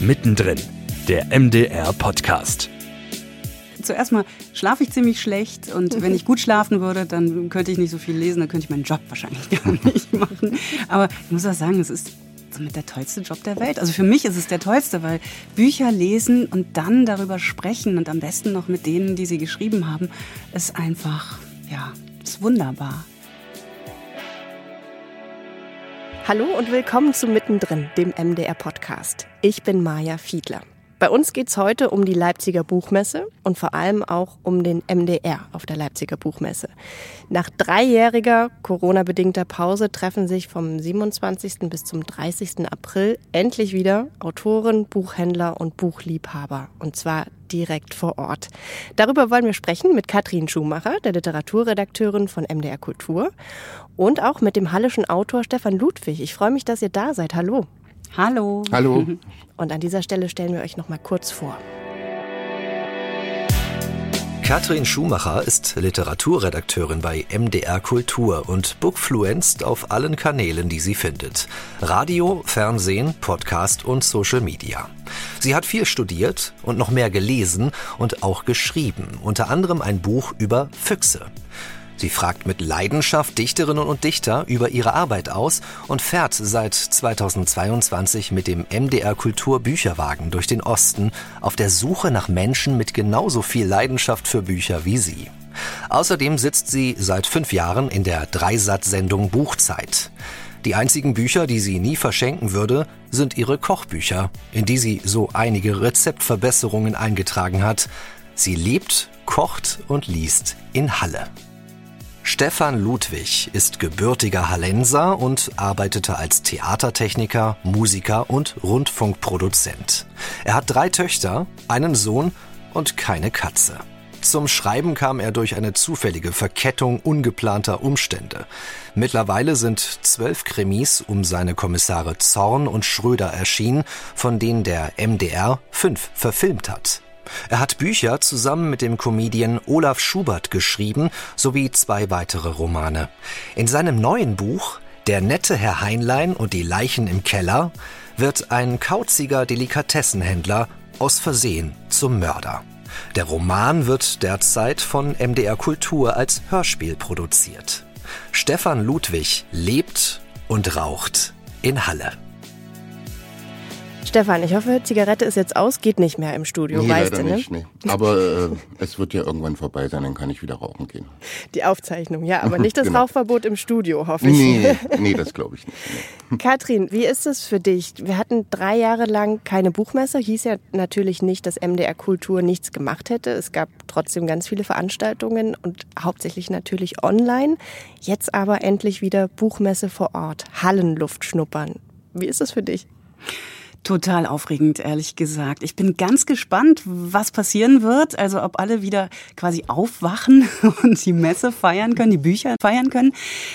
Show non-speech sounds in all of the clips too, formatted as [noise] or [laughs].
Mittendrin, der MDR-Podcast. Zuerst mal schlafe ich ziemlich schlecht und wenn ich gut schlafen würde, dann könnte ich nicht so viel lesen, dann könnte ich meinen Job wahrscheinlich [laughs] gar nicht machen. Aber ich muss auch sagen, es ist somit der tollste Job der Welt. Also für mich ist es der tollste, weil Bücher lesen und dann darüber sprechen und am besten noch mit denen, die sie geschrieben haben, ist einfach, ja, ist wunderbar. Hallo und willkommen zu Mittendrin, dem MDR-Podcast. Ich bin Maja Fiedler. Bei uns geht es heute um die Leipziger Buchmesse und vor allem auch um den MDR auf der Leipziger Buchmesse. Nach dreijähriger Corona-bedingter Pause treffen sich vom 27. bis zum 30. April endlich wieder Autoren, Buchhändler und Buchliebhaber. Und zwar direkt vor Ort. Darüber wollen wir sprechen mit Katrin Schumacher, der Literaturredakteurin von MDR Kultur und auch mit dem hallischen Autor Stefan Ludwig. Ich freue mich, dass ihr da seid. Hallo. Hallo. Hallo. [laughs] Und an dieser Stelle stellen wir euch noch mal kurz vor. Katrin Schumacher ist Literaturredakteurin bei MDR Kultur und bookfluenzt auf allen Kanälen, die sie findet. Radio, Fernsehen, Podcast und Social Media. Sie hat viel studiert und noch mehr gelesen und auch geschrieben, unter anderem ein Buch über Füchse. Sie fragt mit Leidenschaft Dichterinnen und Dichter über ihre Arbeit aus und fährt seit 2022 mit dem MDR Kultur Bücherwagen durch den Osten auf der Suche nach Menschen mit genauso viel Leidenschaft für Bücher wie sie. Außerdem sitzt sie seit fünf Jahren in der Dreisatz-Sendung Buchzeit. Die einzigen Bücher, die sie nie verschenken würde, sind ihre Kochbücher, in die sie so einige Rezeptverbesserungen eingetragen hat. Sie lebt, kocht und liest in Halle. Stefan Ludwig ist gebürtiger Hallenser und arbeitete als Theatertechniker, Musiker und Rundfunkproduzent. Er hat drei Töchter, einen Sohn und keine Katze. Zum Schreiben kam er durch eine zufällige Verkettung ungeplanter Umstände. Mittlerweile sind zwölf Krimis um seine Kommissare Zorn und Schröder erschienen, von denen der MDR fünf verfilmt hat. Er hat Bücher zusammen mit dem Comedian Olaf Schubert geschrieben, sowie zwei weitere Romane. In seinem neuen Buch Der nette Herr Heinlein und die Leichen im Keller wird ein kauziger Delikatessenhändler aus Versehen zum Mörder. Der Roman wird derzeit von MDR Kultur als Hörspiel produziert. Stefan Ludwig lebt und raucht in Halle. Stefan, ich hoffe, Zigarette ist jetzt aus, geht nicht mehr im Studio, nee, weißt du, ne? nicht, nee. Aber äh, es wird ja irgendwann vorbei sein, dann kann ich wieder rauchen gehen. Die Aufzeichnung, ja, aber nicht das [laughs] Genau. Rauchverbot im Studio, hoffe ich. Nee, [laughs] nee, das glaube ich nicht. Nee. Katrin, wie ist es für dich? Wir hatten drei Jahre lang keine Buchmesse. Hieß ja natürlich nicht, dass MDR Kultur nichts gemacht hätte. Es gab trotzdem ganz viele Veranstaltungen und hauptsächlich natürlich online. Jetzt aber endlich wieder Buchmesse vor Ort, Hallenluft schnuppern. Wie ist es für dich? Total aufregend, ehrlich gesagt. Ich bin ganz gespannt, was passieren wird. Also ob alle wieder quasi aufwachen [laughs] und die Messe feiern können, die Bücher feiern können.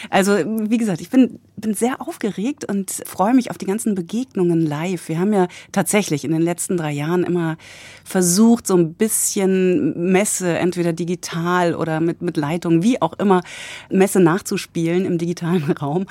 Also wie gesagt, ich bin, bin sehr aufgeregt und freue mich auf die ganzen Begegnungen live. Wir haben ja tatsächlich in den letzten drei Jahren immer versucht, so ein bisschen Messe, entweder digital oder mit, mit Leitung, wie auch immer, Messe nachzuspielen im digitalen [laughs] Raum.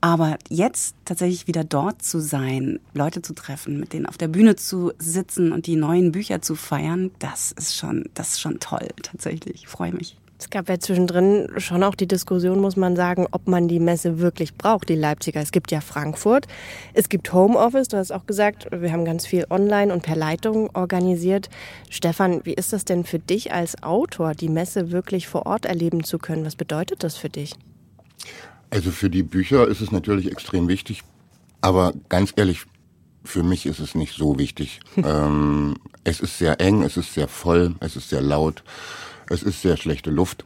Aber jetzt tatsächlich wieder dort zu sein, Leute zu treffen, mit denen auf der Bühne zu sitzen und die neuen Bücher zu feiern, das ist schon, das ist schon toll, tatsächlich. Ich freue mich. Es gab ja zwischendrin schon auch die Diskussion, muss man sagen, ob man die Messe wirklich braucht, die Leipziger. Es gibt ja Frankfurt, es gibt Homeoffice, du hast auch gesagt, wir haben ganz viel online und per Leitung organisiert. Stefan, wie ist das denn für dich als Autor, die Messe wirklich vor Ort erleben zu können? Was bedeutet das für dich? Also für die Bücher ist es natürlich extrem wichtig, aber ganz ehrlich, für mich ist es nicht so wichtig. [laughs] ähm, es ist sehr eng, es ist sehr voll, es ist sehr laut, es ist sehr schlechte Luft.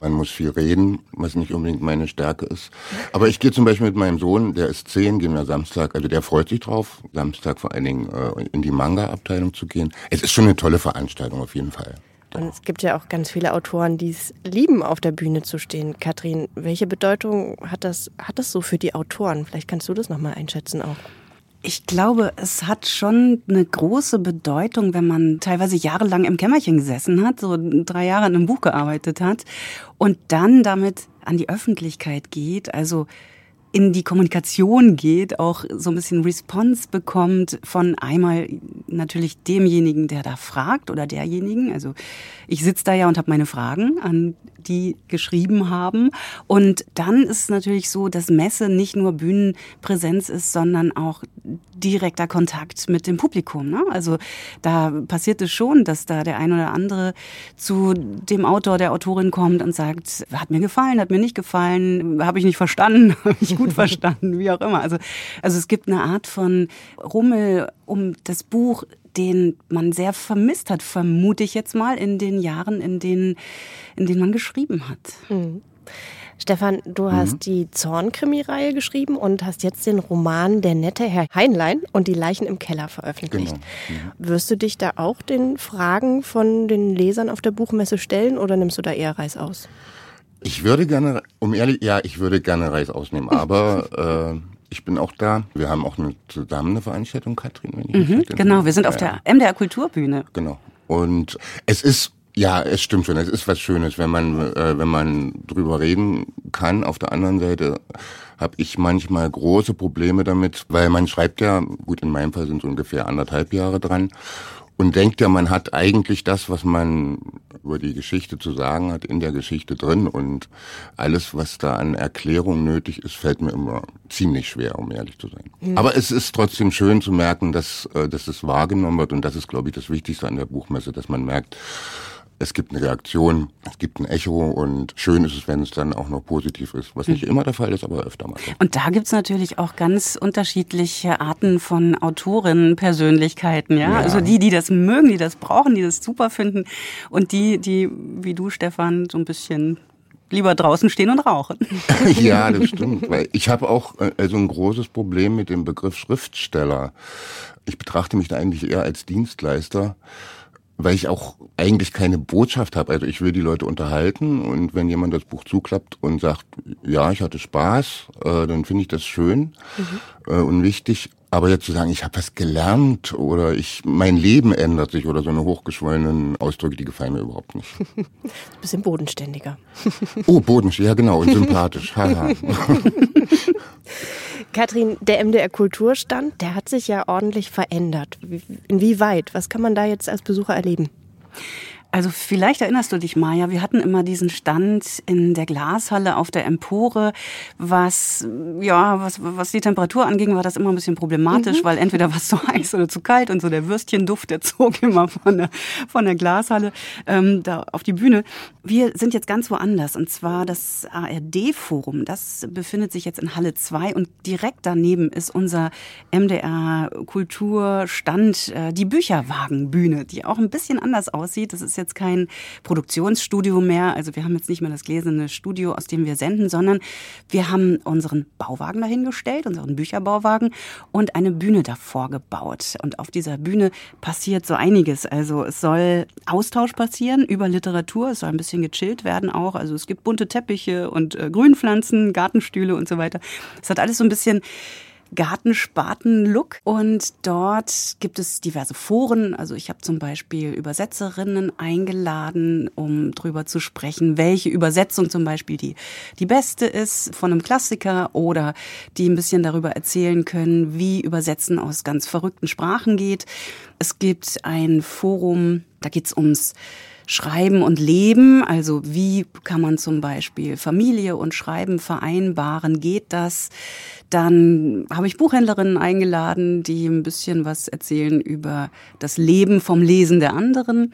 Man muss viel reden, was nicht unbedingt meine Stärke ist. Aber ich gehe zum Beispiel mit meinem Sohn, der ist zehn, gehen wir Samstag, also der freut sich drauf, Samstag vor allen Dingen äh, in die Manga-Abteilung zu gehen. Es ist schon eine tolle Veranstaltung auf jeden Fall. Und es gibt ja auch ganz viele Autoren, die es lieben, auf der Bühne zu stehen. Katrin, welche Bedeutung hat das, hat das so für die Autoren? Vielleicht kannst du das nochmal einschätzen auch. Ich glaube, es hat schon eine große Bedeutung, wenn man teilweise jahrelang im Kämmerchen gesessen hat, so drei Jahre an einem Buch gearbeitet hat und dann damit an die Öffentlichkeit geht. Also in die Kommunikation geht, auch so ein bisschen Response bekommt von einmal natürlich demjenigen, der da fragt oder derjenigen. Also ich sitze da ja und habe meine Fragen an die geschrieben haben. Und dann ist es natürlich so, dass Messe nicht nur Bühnenpräsenz ist, sondern auch direkter Kontakt mit dem Publikum. Ne? Also da passiert es schon, dass da der ein oder andere zu dem Autor, der Autorin kommt und sagt, hat mir gefallen, hat mir nicht gefallen, habe ich nicht verstanden, [laughs] habe ich gut verstanden, wie auch immer. Also, also es gibt eine Art von Rummel um das Buch, den man sehr vermisst hat, vermute ich jetzt mal, in den Jahren, in denen, in denen man geschrieben hat. Mhm. Stefan, du hast mhm. die Zornkrimi-Reihe geschrieben und hast jetzt den Roman Der nette Herr Heinlein und die Leichen im Keller veröffentlicht. Genau. Mhm. Wirst du dich da auch den Fragen von den Lesern auf der Buchmesse stellen oder nimmst du da eher Reis aus? Ich würde gerne, um ehrlich, ja, ich würde gerne Reis ausnehmen, aber [laughs] äh, ich bin auch da. Wir haben auch eine, zusammen eine Veranstaltung, Katrin. Wenn ich mhm, genau, wir sind auf der MDR Kulturbühne. Genau. Und es ist ja, es stimmt schon. Es ist was Schönes, wenn man, äh, wenn man drüber reden kann. Auf der anderen Seite habe ich manchmal große Probleme damit, weil man schreibt ja, gut, in meinem Fall sind es ungefähr anderthalb Jahre dran und denkt ja, man hat eigentlich das, was man über die Geschichte zu sagen hat, in der Geschichte drin. Und alles, was da an Erklärung nötig ist, fällt mir immer ziemlich schwer, um ehrlich zu sein. Mhm. Aber es ist trotzdem schön zu merken, dass, äh, dass es wahrgenommen wird. Und das ist, glaube ich, das Wichtigste an der Buchmesse, dass man merkt, es gibt eine Reaktion, es gibt ein Echo und schön ist es, wenn es dann auch noch positiv ist, was nicht mhm. immer der Fall ist, aber öfter mal. Und da gibt's natürlich auch ganz unterschiedliche Arten von Autorinnen, Persönlichkeiten, ja? ja? Also die, die das mögen, die das brauchen, die das super finden und die, die, wie du, Stefan, so ein bisschen lieber draußen stehen und rauchen. [laughs] ja, das stimmt. Weil ich habe auch also ein großes Problem mit dem Begriff Schriftsteller. Ich betrachte mich da eigentlich eher als Dienstleister weil ich auch eigentlich keine Botschaft habe. Also ich will die Leute unterhalten und wenn jemand das Buch zuklappt und sagt, ja, ich hatte Spaß, äh, dann finde ich das schön mhm. äh, und wichtig. Aber jetzt zu sagen, ich habe was gelernt oder ich mein Leben ändert sich oder so eine hochgeschwollenen Ausdrücke, die gefallen mir überhaupt nicht. [laughs] Bisschen bodenständiger. oh, bodenständig, ja genau, und sympathisch. Haha. [laughs] Katrin, der MDR Kulturstand, der hat sich ja ordentlich verändert. Inwieweit? Was kann man da jetzt als Besucher erleben? Also vielleicht erinnerst du dich, Maja, wir hatten immer diesen Stand in der Glashalle auf der Empore, was, ja, was, was die Temperatur anging, war das immer ein bisschen problematisch, mhm. weil entweder war es zu heiß oder zu kalt und so der Würstchenduft, der [laughs] zog immer von der, von der Glashalle ähm, da auf die Bühne. Wir sind jetzt ganz woanders und zwar das ARD-Forum, das befindet sich jetzt in Halle 2 und direkt daneben ist unser MDR Kulturstand, äh, die Bücherwagenbühne, die auch ein bisschen anders aussieht. Das ist jetzt kein Produktionsstudio mehr. Also wir haben jetzt nicht mehr das gläserne Studio, aus dem wir senden, sondern wir haben unseren Bauwagen dahingestellt, unseren Bücherbauwagen und eine Bühne davor gebaut. Und auf dieser Bühne passiert so einiges. Also es soll Austausch passieren über Literatur. Es soll ein bisschen gechillt werden auch. Also es gibt bunte Teppiche und äh, Grünpflanzen, Gartenstühle und so weiter. Es hat alles so ein bisschen Gartenspaten-Look. Und dort gibt es diverse Foren. Also ich habe zum Beispiel Übersetzerinnen eingeladen, um drüber zu sprechen, welche Übersetzung zum Beispiel die, die beste ist von einem Klassiker oder die ein bisschen darüber erzählen können, wie Übersetzen aus ganz verrückten Sprachen geht. Es gibt ein Forum, da geht's ums Schreiben und Leben, also wie kann man zum Beispiel Familie und Schreiben vereinbaren, geht das? Dann habe ich Buchhändlerinnen eingeladen, die ein bisschen was erzählen über das Leben vom Lesen der anderen.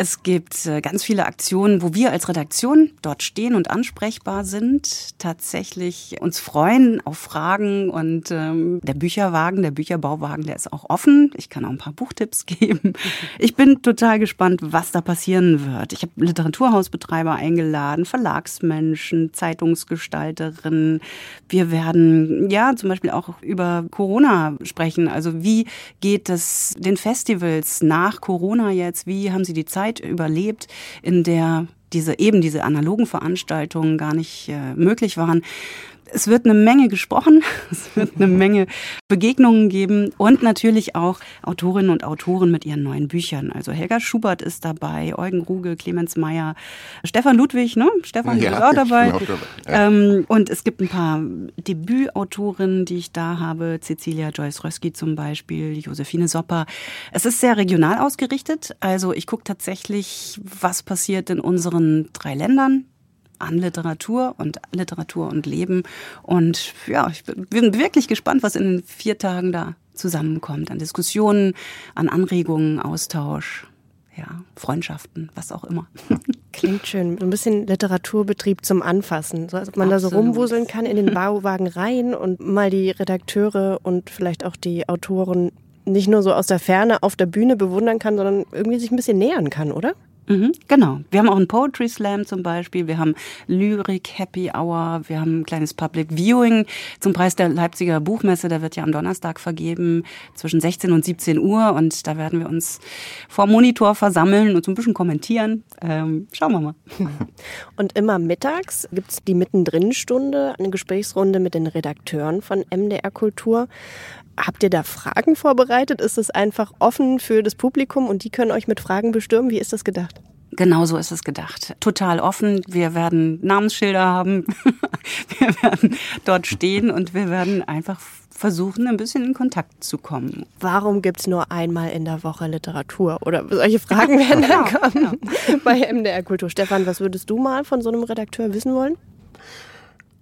Es gibt äh, ganz viele Aktionen, wo wir als Redaktion dort stehen und ansprechbar sind, tatsächlich uns freuen auf Fragen und ähm, der Bücherwagen, der Bücherbauwagen, der ist auch offen. Ich kann auch ein paar Buchtipps [laughs] geben. Ich bin total gespannt, was da passieren wird. Ich habe Literaturhausbetreiber eingeladen, Verlagsmenschen, Zeitungsgestalterinnen. Wir werden ja zum Beispiel auch über Corona sprechen. Also wie geht es den Festivals nach Corona jetzt? Wie haben sie die Zeit Zeit überlebt, in der diese eben diese analogen Veranstaltungen gar nicht äh, möglich waren. Es wird eine Menge gesprochen, [laughs] es wird eine Menge Begegnungen geben und natürlich auch Autorinnen und Autoren mit ihren neuen Büchern. Also Helga Schubert ist dabei, Eugen Ruge, Clemens Meyer, Stefan Ludwig, ne? Stefan ja, ist auch dabei. Auch dabei. Ja. Ähm, und es gibt ein paar Debütautorinnen, die ich da habe. Cecilia Joyce Rösky zum Beispiel, Josephine Sopper. Es ist sehr regional ausgerichtet. Also ich gucke tatsächlich, was passiert in unseren drei Ländern an Literatur und Literatur und Leben. Und ja, ich bin wirklich gespannt, was in den vier Tagen da zusammenkommt. An Diskussionen, an Anregungen, Austausch, ja, Freundschaften, was auch immer. [laughs] Klingt schön. So ein bisschen Literaturbetrieb zum Anfassen. So als ob man Absolut. da so rumwuseln kann in den Bauwagen rein und mal die Redakteure und vielleicht auch die Autoren nicht nur so aus der Ferne auf der Bühne bewundern kann, sondern irgendwie sich ein bisschen nähern kann, oder? Mhm, genau. Wir haben auch einen Poetry Slam zum Beispiel. Wir haben Lyrik Happy Hour. Wir haben ein kleines Public Viewing zum Preis der Leipziger Buchmesse. Der wird ja am Donnerstag vergeben zwischen 16 und 17 Uhr. Und da werden wir uns vor Monitor versammeln und so ein bisschen kommentieren. Ähm, schauen wir mal. [laughs] Und immer mittags gibt's die Mittendrin-Stunde, eine Gesprächsrunde mit den Redakteuren von MDR Kultur. Habt ihr da Fragen vorbereitet? Ist es einfach offen für das Publikum und die können euch mit Fragen bestürmen? Wie ist das gedacht? Genau so ist es gedacht. Total offen. Wir werden Namensschilder haben. [laughs] wir werden dort stehen und wir werden einfach versuchen, ein bisschen in Kontakt zu kommen. Warum gibt es nur einmal in der Woche Literatur? Oder solche Fragen [laughs] werden dann kommen bei MDR Kultur. Stefan, was würdest du mal von so einem Redakteur wissen wollen?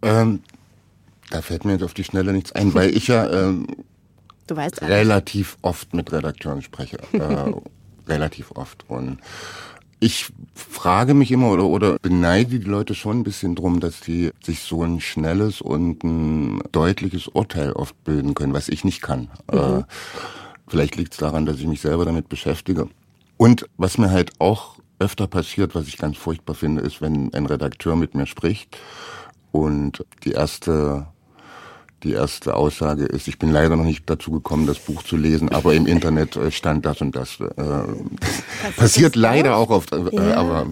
Ähm, da fällt mir jetzt auf die Schnelle nichts ein, weil ich ja ähm, Du weißt alles. relativ oft mit Redakteuren spreche. äh, [laughs] relativ oft. Und ich frage mich immer oder, oder beneide die Leute schon ein bisschen drum, dass die sich so ein schnelles und ein deutliches Urteil oft bilden können, was ich nicht kann. Mhm. Äh, vielleicht liegt es daran, dass ich mich selber damit beschäftige. Und was mir halt auch öfter passiert, was ich ganz furchtbar finde, ist, wenn ein Redakteur mit mir spricht und die erste die erste Aussage ist, ich bin leider noch nicht dazu gekommen, das Buch zu lesen, aber im Internet äh, stand das und das. Äh, das passiert leider auch oft, äh, ja. aber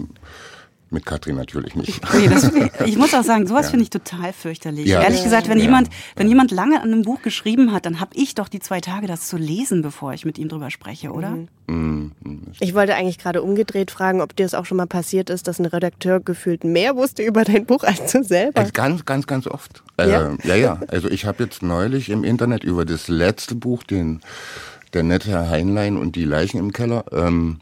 mit Katrin natürlich nicht. Okay, das, ich muss auch sagen, sowas ja. finde ich total fürchterlich. Ja. Ehrlich gesagt, wenn ja. jemand, wenn jemand lange an einem Buch geschrieben hat, dann habe ich doch die zwei Tage, das zu lesen, bevor ich mit ihm drüber spreche, oder? Mhm. mhm. Ich wollte eigentlich gerade umgedreht fragen, ob dir das auch schon mal passiert ist, dass ein Redakteur gefühlt mehr wusste über dein Buch als du selber. Also ganz, ganz, ganz oft. Äh, ja, ja. Also ich habe jetzt neulich im Internet über das letzte Buch, den der nette Herr Heinlein und die Leichen im Keller. Ähm,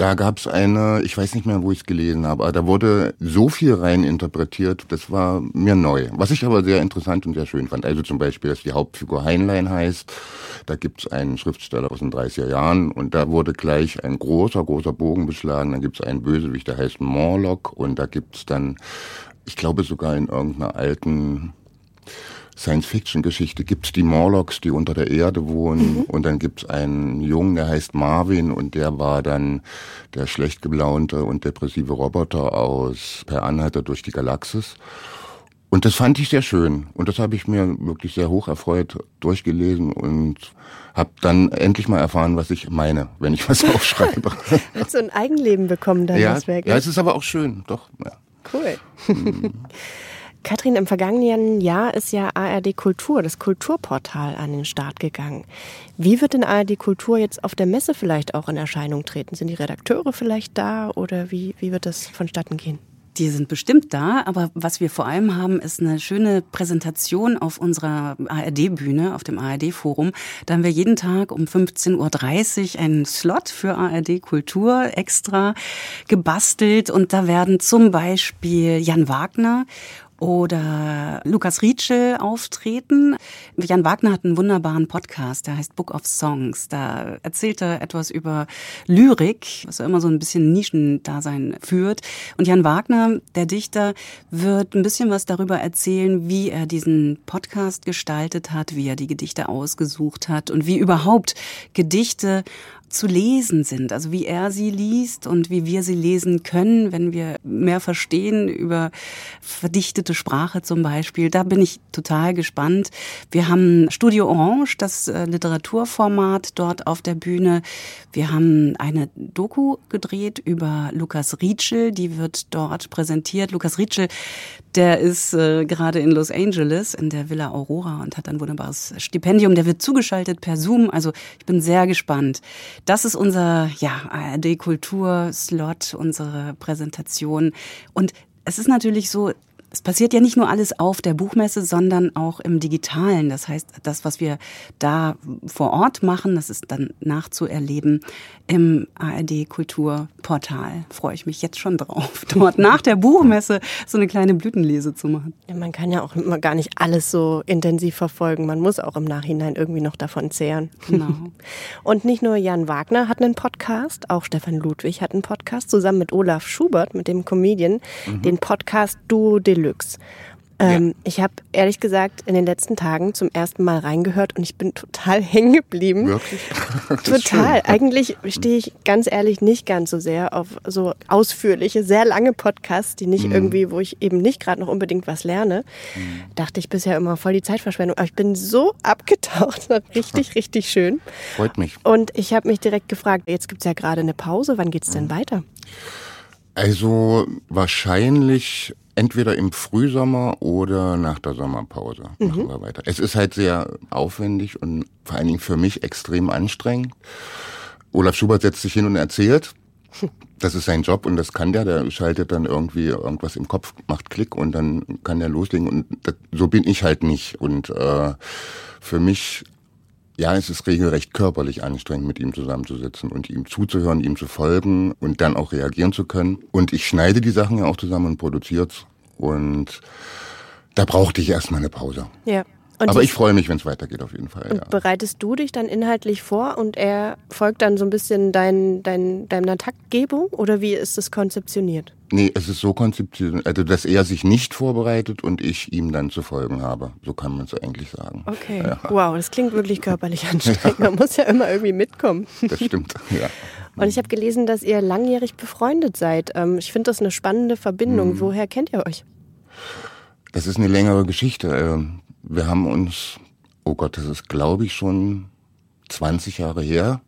da gab es eine, ich weiß nicht mehr, wo ich es gelesen habe, aber da wurde so viel rein interpretiert, das war mir neu. Was ich aber sehr interessant und sehr schön fand. Also zum Beispiel, dass die Hauptfigur Heinlein heißt. Da gibt es einen Schriftsteller aus den 30er Jahren und da wurde gleich ein großer, großer Bogen beschlagen. Dann gibt es einen Bösewicht, der heißt Morlock und da gibt es dann, ich glaube sogar in irgendeiner alten Science-Fiction-Geschichte gibt's die Morlocks, die unter der Erde wohnen. Mhm. Und dann gibt's einen Jungen, der heißt Marvin und der war dann der schlecht gelaunte und depressive Roboter aus Per Anhalter durch die Galaxis. Und das fand ich sehr schön. Und das habe ich mir wirklich sehr hoch erfreut durchgelesen und habe dann endlich mal erfahren, was ich meine, wenn ich was [laughs] aufschreibe. Hast du ein Eigenleben bekommen, dein ja, Werk? Ja, es ist aber auch schön, doch. Ja. Cool. Mhm. [laughs] Katrin, im vergangenen Jahr ist ja ARD Kultur, das Kulturportal, an den Start gegangen. Wie wird denn ARD Kultur jetzt auf der Messe vielleicht auch in Erscheinung treten? Sind die Redakteure vielleicht da oder wie, wie wird das vonstatten gehen? Die sind bestimmt da, aber was wir vor allem haben, ist eine schöne Präsentation auf unserer ARD-Bühne, auf dem ARD-Forum. Da haben wir jeden Tag um 15.30 Uhr einen Slot für ARD Kultur extra gebastelt und da werden zum Beispiel Jan Wagner oder Lukas Rietschel auftreten. Jan Wagner hat einen wunderbaren Podcast, der heißt Book of Songs. Da erzählt er etwas über Lyrik, was ja immer so ein bisschen Nischendasein führt. Und Jan Wagner, der Dichter, wird ein bisschen was darüber erzählen, wie er diesen Podcast gestaltet hat, wie er die Gedichte ausgesucht hat und wie überhaupt Gedichte zu lesen sind, also wie er sie liest und wie wir sie lesen können, wenn wir mehr verstehen über verdichtete Sprache zum Beispiel. Da bin ich total gespannt. Wir haben Studio Orange, das äh, Literaturformat dort auf der Bühne. Wir haben eine Doku gedreht über Lukas Rietschel, die wird dort präsentiert. Lukas Rietschel, der ist äh, gerade in Los Angeles in der Villa Aurora und hat ein wunderbares Stipendium. Der wird zugeschaltet per Zoom. Also ich bin sehr gespannt. Das ist unser ja, ARD-Kultur-Slot, unsere Präsentation. Und es ist natürlich so, es passiert ja nicht nur alles auf der Buchmesse, sondern auch im Digitalen. Das heißt, das, was wir da vor Ort machen, das ist dann nachzuerleben im ARD Kulturportal. Freue ich mich jetzt schon drauf, [laughs] dort nach der Buchmesse so eine kleine Blütenlese zu machen. Ja, man kann ja auch immer gar nicht alles so intensiv verfolgen. Man muss auch im Nachhinein irgendwie noch davon zehren. Genau. [laughs] Und nicht nur Jan Wagner hat einen Podcast, auch Stefan Ludwig hat einen Podcast, zusammen mit Olaf Schubert, mit dem Comedian, mhm. den Podcast Duo Deluxe. Ähm, ja. Ich habe ehrlich gesagt in den letzten Tagen zum ersten Mal reingehört und ich bin total [laughs] hängen geblieben. Wirklich? [laughs] total. Eigentlich stehe ich ganz ehrlich nicht ganz so sehr auf so ausführliche, sehr lange Podcasts, die nicht mhm. irgendwie, wo ich eben nicht gerade noch unbedingt was lerne. Mhm. Dachte ich bisher immer voll die Zeitverschwendung. Aber ich bin so abgetaucht. [laughs] richtig, richtig schön. Freut mich. Und ich habe mich direkt gefragt, jetzt gibt es ja gerade eine Pause. Wann geht's denn mhm. weiter? Also wahrscheinlich entweder im Frühsommer oder nach der Sommerpause mhm. machen wir weiter. Es ist halt sehr aufwendig und vor allen Dingen für mich extrem anstrengend. Olaf Schubert setzt sich hin und erzählt. [laughs] Das ist sein Job und das kann der. Der schaltet dann irgendwie irgendwas im Kopf, macht Klick und dann kann der loslegen. Und das, so bin ich halt nicht. Und äh, für mich ja, es ist regelrecht körperlich anstrengend, mit ihm zusammenzusitzen und ihm zuzuhören, ihm zu folgen und dann auch reagieren zu können. Und ich schneide die Sachen ja auch zusammen und produziert's. Und da brauchte ich erstmal eine Pause. Ja. Und Aber ich freue mich, wenn es weitergeht, auf jeden Fall. Und ja. bereitest du dich dann inhaltlich vor und er folgt dann so ein bisschen dein, dein, deiner Taktgebung oder wie ist das konzeptioniert? Nee, es ist so konzeptioniert, also dass er sich nicht vorbereitet und ich ihm dann zu folgen habe. So kann man es eigentlich sagen. Okay. Ja. Wow, das klingt wirklich körperlich [laughs] anstrengend. Man muss ja immer irgendwie mitkommen. Das stimmt, [laughs] ja. Und ich habe gelesen, dass ihr langjährig befreundet seid. Ähm, ich finde das eine spannende Verbindung. Mhm. Woher kennt ihr euch? Das ist eine längere Geschichte. Wir haben uns, oh Gott, das ist glaube ich schon 20 Jahre her,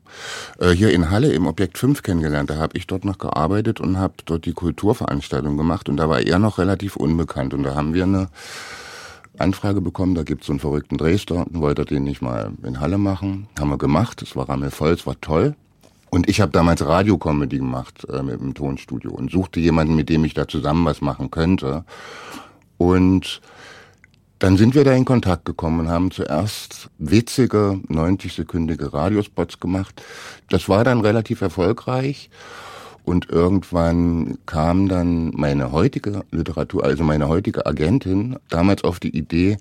äh, hier in Halle im Objekt 5 kennengelernt. Da habe ich dort noch gearbeitet und habe dort die Kulturveranstaltung gemacht und da war er noch relativ unbekannt und da haben wir eine Anfrage bekommen, da gibt's so einen verrückten Dresdner und wollte den nicht mal in Halle machen. Haben wir gemacht, es war rammelvoll, es war toll. Und ich habe damals Radiocomedy gemacht äh, mit dem Tonstudio und suchte jemanden, mit dem ich da zusammen was machen könnte. Und dann sind wir da in Kontakt gekommen und haben zuerst witzige 90-sekündige Radiospots gemacht. Das war dann relativ erfolgreich. Und irgendwann kam dann meine heutige Literatur, also meine heutige Agentin, damals auf die Idee,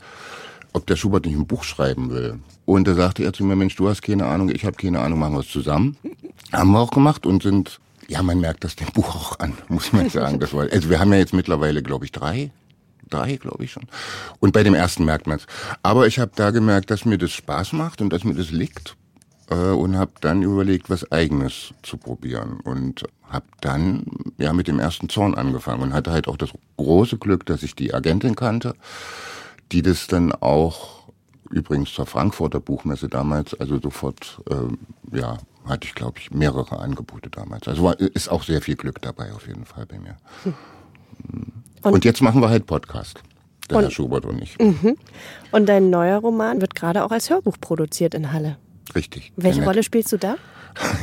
ob der Schubert nicht ein Buch schreiben will. Und da sagte er zu mir, Mensch, du hast keine Ahnung, ich habe keine Ahnung, machen wir es zusammen. Haben wir auch gemacht und sind, ja, man merkt das dem Buch auch an, muss man sagen. Das war, also wir haben ja jetzt mittlerweile, glaube ich, drei drei, glaube ich schon. Und bei dem ersten merkt man es. Aber ich habe da gemerkt, dass mir das Spaß macht und dass mir das liegt äh, und habe dann überlegt, was eigenes zu probieren und habe dann ja mit dem ersten Zorn angefangen und hatte halt auch das große Glück, dass ich die Agentin kannte, die das dann auch übrigens zur Frankfurter Buchmesse damals, also sofort äh, ja hatte ich glaube ich mehrere Angebote damals. Also war, ist auch sehr viel Glück dabei auf jeden Fall bei mir. Hm. [laughs] Und, und jetzt machen wir halt Podcast. Der und, Herr Schubert und ich. Mhm. Und dein neuer Roman wird gerade auch als Hörbuch produziert in Halle. Richtig. Welche Rolle spielst du da? [laughs]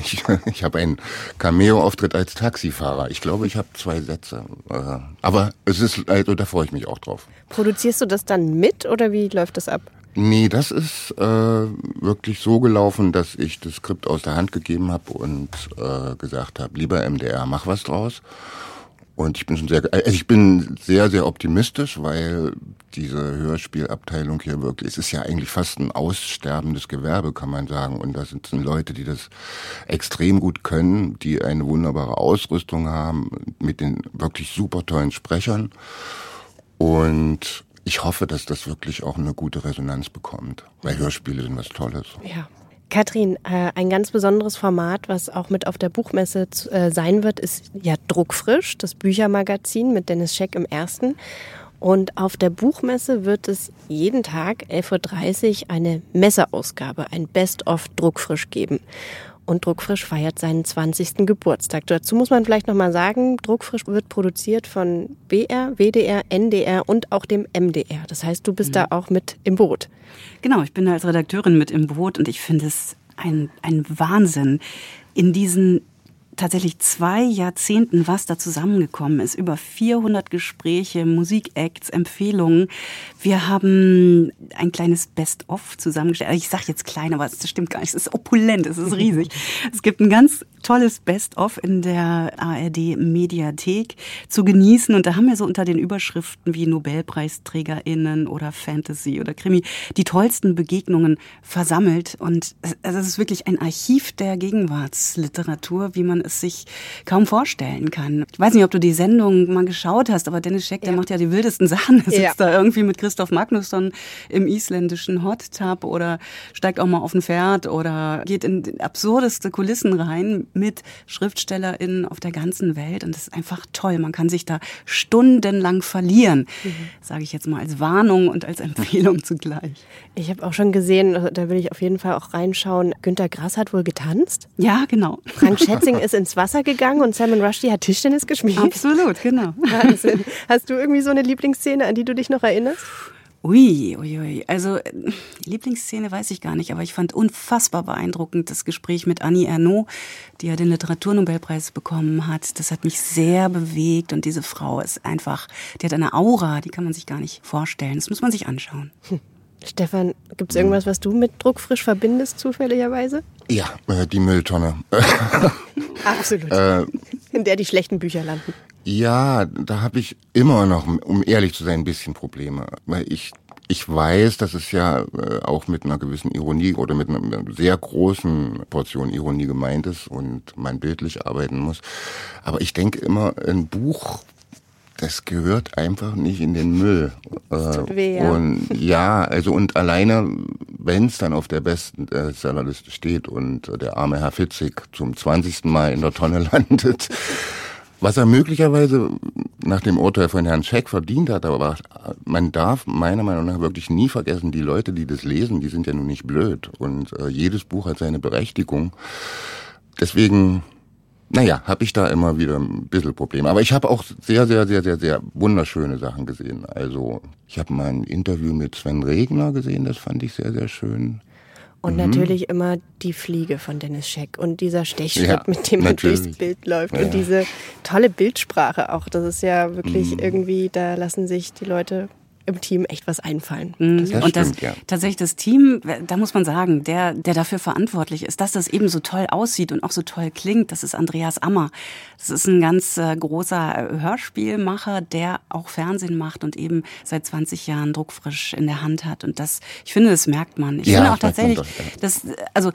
Ich, ich habe einen Cameo-Auftritt als Taxifahrer. Ich glaube, ich habe zwei Sätze. Äh, aber es ist, also da freue ich mich auch drauf. Produzierst du das dann mit oder wie läuft das ab? Nee, das ist äh, wirklich so gelaufen, dass ich das Skript aus der Hand gegeben habe und äh, gesagt habe, lieber MDR, mach was draus. Und ich bin schon sehr, also ich bin sehr, sehr optimistisch, weil diese Hörspielabteilung hier wirklich, es ist ja eigentlich fast ein aussterbendes Gewerbe, kann man sagen. Und das sind Leute, die das extrem gut können, die eine wunderbare Ausrüstung haben, mit den wirklich super tollen Sprechern. Und ich hoffe, dass das wirklich auch eine gute Resonanz bekommt, weil Hörspiele sind was Tolles. Ja. Katrin, äh, ein ganz besonderes Format, was auch mit auf der Buchmesse äh, sein wird, ist ja Druckfrisch, das Büchermagazin mit Dennis Scheck im ersten. Und auf der Buchmesse wird es jeden Tag 11.30 Uhr eine Messeausgabe, ein Best-of Druckfrisch geben. Und Druckfrisch feiert seinen 20. Geburtstag. Dazu muss man vielleicht nochmal sagen, Druckfrisch wird produziert von BR, WDR, NDR und auch dem MDR. Das heißt, du bist mhm. da auch mit im Boot. Genau, ich bin da als Redakteurin mit im Boot und ich finde es ein, ein Wahnsinn, in diesen tatsächlich zwei Jahrzehnten, was da zusammengekommen ist. Über 400 Gespräche, Musikacts, Empfehlungen. Wir haben ein kleines Best-of zusammengestellt. Ich sage jetzt klein, aber es stimmt gar nicht. Es ist opulent, es ist riesig. [laughs] es gibt ein ganz tolles Best-of in der ARD Mediathek zu genießen. Und da haben wir so unter den Überschriften wie NobelpreisträgerInnen oder Fantasy oder Krimi die tollsten Begegnungen versammelt. Und es ist wirklich ein Archiv der Gegenwartsliteratur, wie man es sich kaum vorstellen kann. Ich weiß nicht, ob du die Sendung mal geschaut hast, aber Dennis Scheck, der macht ja die wildesten [laughs] Sachen. Er sitzt ja. da irgendwie mit Christoph Magnusson im isländischen Hot Tub oder steigt auch mal auf ein Pferd oder geht in absurdeste Kulissen rein mit SchriftstellerInnen auf der ganzen Welt. Und das ist einfach toll. Man kann sich da stundenlang verlieren, mhm. sage ich jetzt mal als Warnung und als Empfehlung zugleich. Ich habe auch schon gesehen, da will ich auf jeden Fall auch reinschauen, Günter Grass hat wohl getanzt. Ja, genau. Frank Schätzing [laughs] ist ins Wasser gegangen und Salman Rushdie hat Tischtennis gespielt. Absolut, genau. [laughs] Wahnsinn. Hast du irgendwie so eine Lieblingsszene, an die du dich noch erinnerst? Ui, ui, ui. Also äh, Lieblingsszene weiß ich gar nicht, aber ich fand unfassbar beeindruckend das Gespräch mit Annie Ernaux, die ja den Literaturnobelpreis bekommen hat. Das hat mich sehr bewegt und diese Frau ist einfach, die hat eine Aura, die kann man sich gar nicht vorstellen. Das muss man sich anschauen. Hm. [laughs] Stefan, gibt es irgendwas, was du mit Druckfrisch verbindest, zufälligerweise? Ja, äh, die Mülltonne. [laughs] Absolut. Äh, In der die schlechten Bücher landen. Ja, da habe ich immer noch, um ehrlich zu sein, ein bisschen Probleme. Weil ich, ich weiß, dass es ja äh, auch mit einer gewissen Ironie oder mit einer sehr großen Portion Ironie gemeint ist und man bildlich arbeiten muss. Aber ich denke immer, ein Buch das gehört einfach nicht in den Müll. Das tut weh, ja. Und ja, also und alleine, wenn es dann auf der besten äh, Sellerliste steht und der arme Herr Fitzig zum 20. Mal in der Tonne [laughs] landet, was er möglicherweise nach dem Urteil von Herrn Scheck verdient hat, aber man darf meiner Meinung nach wirklich nie vergessen, die Leute, die das lesen, die sind ja nun nicht blöd und äh, jedes Buch hat seine Berechtigung. Deswegen naja, habe ich da immer wieder ein bisschen Probleme. Aber ich habe auch sehr, sehr, sehr, sehr, sehr wunderschöne Sachen gesehen. Also ich habe mal ein Interview mit Sven Regner gesehen, das fand ich sehr, sehr schön. Und mhm. natürlich immer die Fliege von Dennis Scheck und dieser Stechschritt, ja, mit dem man durchs Bild läuft ja. und diese tolle Bildsprache auch. Das ist ja wirklich mhm. irgendwie, da lassen sich die Leute im Team echt was einfallen. Mhm. Das und das, ja. tatsächlich das Team, da muss man sagen, der, der dafür verantwortlich ist, dass das eben so toll aussieht und auch so toll klingt, das ist Andreas Ammer. Das ist ein ganz äh, großer Hörspielmacher, der auch Fernsehen macht und eben seit 20 Jahren druckfrisch in der Hand hat. Und das, ich finde, das merkt man. Ich ja, finde auch tatsächlich, das, also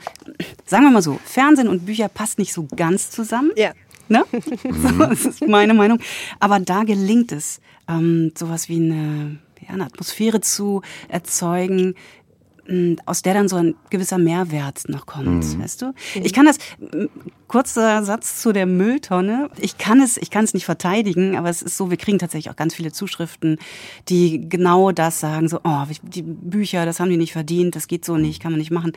sagen wir mal so, Fernsehen und Bücher passt nicht so ganz zusammen. Ja. Ne? [laughs] so, das ist meine Meinung. Aber da gelingt es, ähm, sowas wie eine ja, eine Atmosphäre zu erzeugen, aus der dann so ein gewisser Mehrwert noch kommt, mhm. weißt du? Ich kann das, kurzer Satz zu der Mülltonne. Ich kann es, ich kann es nicht verteidigen, aber es ist so, wir kriegen tatsächlich auch ganz viele Zuschriften, die genau das sagen, so, oh, die Bücher, das haben die nicht verdient, das geht so nicht, kann man nicht machen.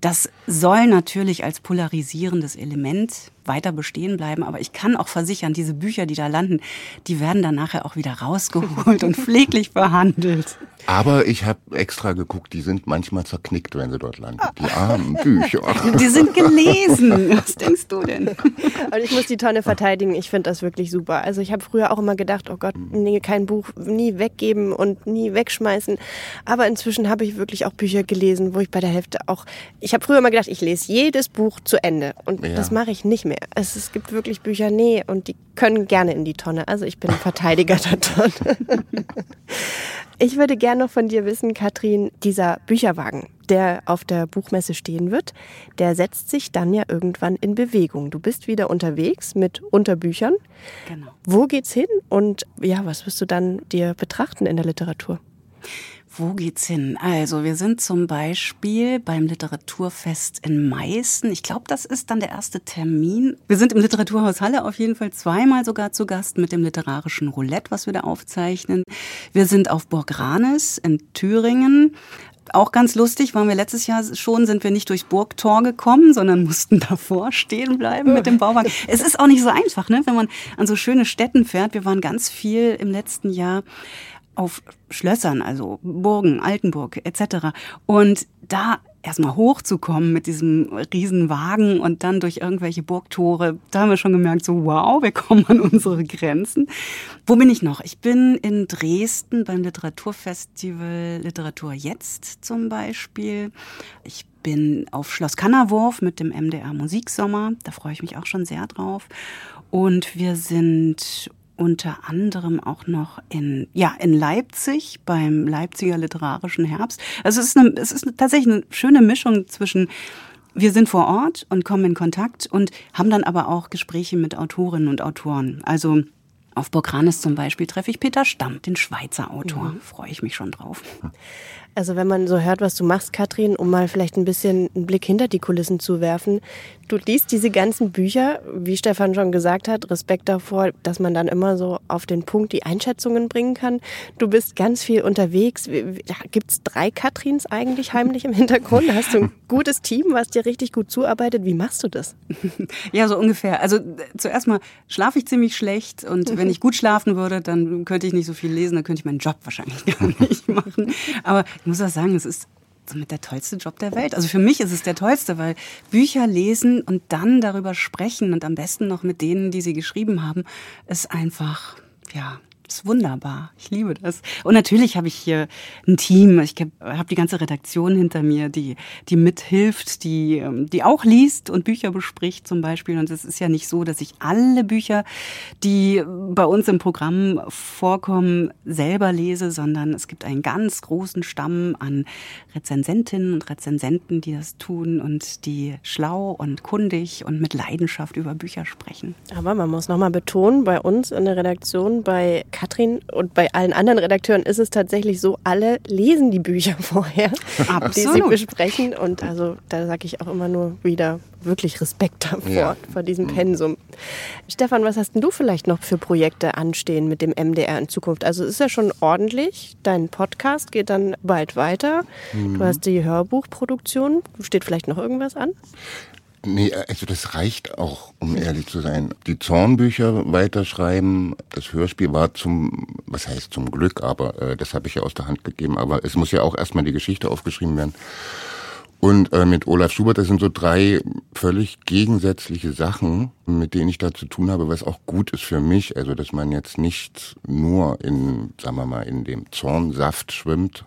Das soll natürlich als polarisierendes Element weiter bestehen bleiben, aber ich kann auch versichern, diese Bücher, die da landen, die werden dann nachher auch wieder rausgeholt und [laughs] pfleglich behandelt. Aber ich habe extra geguckt, die sind manchmal zerknickt, wenn sie dort landen. Die armen Bücher. [laughs] Die sind gelesen. [laughs] Was denkst du denn? Und ich muss die Tonne verteidigen. Ich finde das wirklich super. Also ich habe früher auch immer gedacht, oh Gott, nee, kein Buch nie weggeben und nie wegschmeißen. Aber inzwischen habe ich wirklich auch Bücher gelesen, wo ich bei der Hälfte auch ich habe früher immer gedacht, ich lese jedes Buch zu Ende. Und ja. das mache ich nicht mehr. Es, es gibt wirklich Bücher, nee, und die können gerne in die Tonne. Also ich bin ein Verteidiger der Tonne. [laughs] Ich würde gerne noch von dir wissen, Katrin, dieser Bücherwagen, der auf der Buchmesse stehen wird, der setzt sich dann ja irgendwann in Bewegung. Du bist wieder unterwegs mit Unterbüchern. Genau. Wo geht's hin und ja, was wirst du dann dir betrachten in der Literatur? Wo geht's hin? Also, wir sind zum Beispiel beim Literaturfest in Meißen. Ich glaube, das ist dann der erste Termin. Wir sind im Literaturhaus Halle auf jeden Fall zweimal sogar zu Gast mit dem literarischen Roulette, was wir da aufzeichnen. Wir sind auf Burg Ranes in Thüringen. Auch ganz lustig, waren wir letztes Jahr schon, sind wir nicht durchs Burgtor gekommen, sondern mussten [laughs] davor stehen bleiben mit dem Bauwagen. [laughs] Es ist auch nicht so einfach, ne, wenn man an so schöne Städten fährt. Wir waren ganz viel im letzten Jahr auf Schlössern, also Burgen, Altenburg etc. Und da erstmal hochzukommen mit diesem Riesenwagen und dann durch irgendwelche Burgtore, da haben wir schon gemerkt, so wow, wir kommen an unsere Grenzen. Wo bin ich noch? Ich bin in Dresden beim Literaturfestival Literatur Jetzt zum Beispiel. Ich bin auf Schloss Kannerwurf mit dem MDR Musiksommer. Da freue ich mich auch schon sehr drauf. Und wir sind unter anderem auch noch in, ja, in Leipzig beim Leipziger Literarischen Herbst. Also es ist, eine, es ist tatsächlich eine schöne Mischung zwischen wir sind vor Ort und kommen in Kontakt und haben dann aber auch Gespräche mit Autorinnen und Autoren. Also auf Burgranis zum Beispiel treffe ich Peter Stamm, den Schweizer Autor. Mhm. Freue ich mich schon drauf. Also wenn man so hört, was du machst, Katrin, um mal vielleicht ein bisschen einen Blick hinter die Kulissen zu werfen. Du liest diese ganzen Bücher, wie Stefan schon gesagt hat, Respekt davor, dass man dann immer so auf den Punkt die Einschätzungen bringen kann. Du bist ganz viel unterwegs. Gibt es drei Katrins eigentlich heimlich im Hintergrund? Hast du ein [laughs] gutes Team, was dir richtig gut zuarbeitet? Wie machst du das? [laughs] Ja, so ungefähr. Also zuerst mal schlafe ich ziemlich schlecht und wenn ich gut schlafen würde, dann könnte ich nicht so viel lesen, dann könnte ich meinen Job wahrscheinlich [laughs] gar nicht machen. Aber ich muss auch sagen, es ist somit der tollste Job der Welt. Also für mich ist es der tollste, weil Bücher lesen und dann darüber sprechen und am besten noch mit denen, die sie geschrieben haben, ist einfach, ja, das ist wunderbar. Ich liebe das. Und natürlich habe ich hier ein Team. Ich habe die ganze Redaktion hinter mir, die, die mithilft, die, ähm, die auch liest und Bücher bespricht zum Beispiel. Und es ist ja nicht so, dass ich alle Bücher, die bei uns im Programm vorkommen, selber lese, sondern es gibt einen ganz großen Stamm an Rezensentinnen und Rezensenten, die das tun und die schlau und kundig und mit Leidenschaft über Bücher sprechen. Aber man muss nochmal betonen, bei uns in der Redaktion, bei Katrin und bei allen anderen Redakteuren ist es tatsächlich so, alle lesen die Bücher [laughs] vorher, Absolut. die sie besprechen. Und also da sage ich auch immer nur wieder wirklich Respekt davor, ja. vor diesem mhm. Pensum. Stefan, was hast denn du vielleicht noch für Projekte anstehen mit dem MDR in Zukunft? Also es ist ja schon ordentlich. Dein Podcast geht dann bald weiter. Mhm. Du hast die Hörbuchproduktion. Steht vielleicht noch irgendwas an? Nee, also das reicht auch, um ehrlich zu sein. Die Zornbücher weiterschreiben, das Hörspiel war zum, was heißt zum Glück, aber äh, das habe ich ja aus der Hand gegeben. Aber es muss ja auch erstmal die Geschichte aufgeschrieben werden. Und äh, mit Olaf Schubert, das sind so drei völlig gegensätzliche Sachen, mit denen ich da zu tun habe, was auch gut ist für mich. Also, dass man jetzt nicht nur in, sagen wir mal, in dem Zornsaft schwimmt,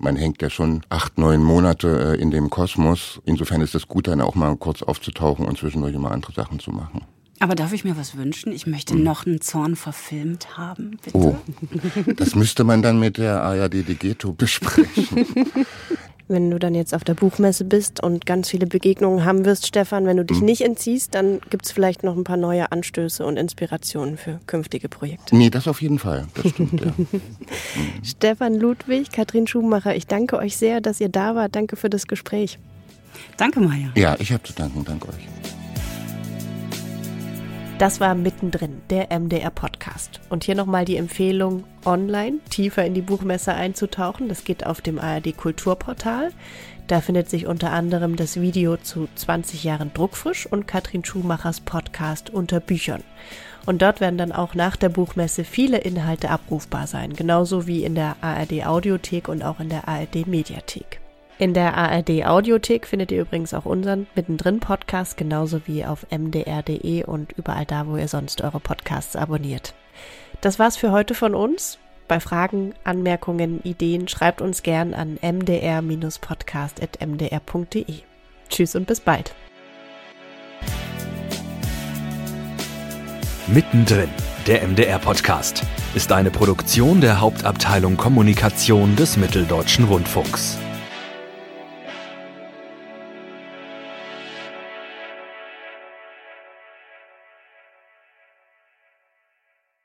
man hängt ja schon acht, neun Monate äh, in dem Kosmos. Insofern ist es gut, dann auch mal kurz aufzutauchen und zwischendurch immer andere Sachen zu machen. Aber darf ich mir was wünschen? Ich möchte hm. noch einen Zorn verfilmt haben, bitte. Oh, das müsste man dann mit der ARD Digeto besprechen. [laughs] wenn du dann jetzt auf der Buchmesse bist und ganz viele Begegnungen haben wirst, Stefan, wenn du dich mhm. nicht entziehst, dann gibt es vielleicht noch ein paar neue Anstöße und Inspirationen für künftige Projekte. Nee, das auf jeden Fall. Das stimmt, ja. [laughs] Stefan Ludwig, Katrin Schumacher, ich danke euch sehr, dass ihr da wart. Danke für das Gespräch. Danke, Maja. Ja, ich habe zu danken. Danke euch. Das war mittendrin, der MDR-Podcast. Und hier nochmal die Empfehlung, online tiefer in die Buchmesse einzutauchen. Das geht auf dem ARD Kulturportal. Da findet sich unter anderem das Video zu 20 Jahren Druckfrisch und Katrin Schumachers Podcast unter Büchern. Und dort werden dann auch nach der Buchmesse viele Inhalte abrufbar sein, genauso wie in der ARD Audiothek und auch in der ARD Mediathek. In der ARD Audiothek findet ihr übrigens auch unseren mittendrin Podcast, genauso wie auf mdr.de und überall da, wo ihr sonst eure Podcasts abonniert. Das war's für heute von uns. Bei Fragen, Anmerkungen, Ideen schreibt uns gern an mdr-podcast.mdr.de. Tschüss und bis bald. Mittendrin, der MDR-Podcast, ist eine Produktion der Hauptabteilung Kommunikation des Mitteldeutschen Rundfunks.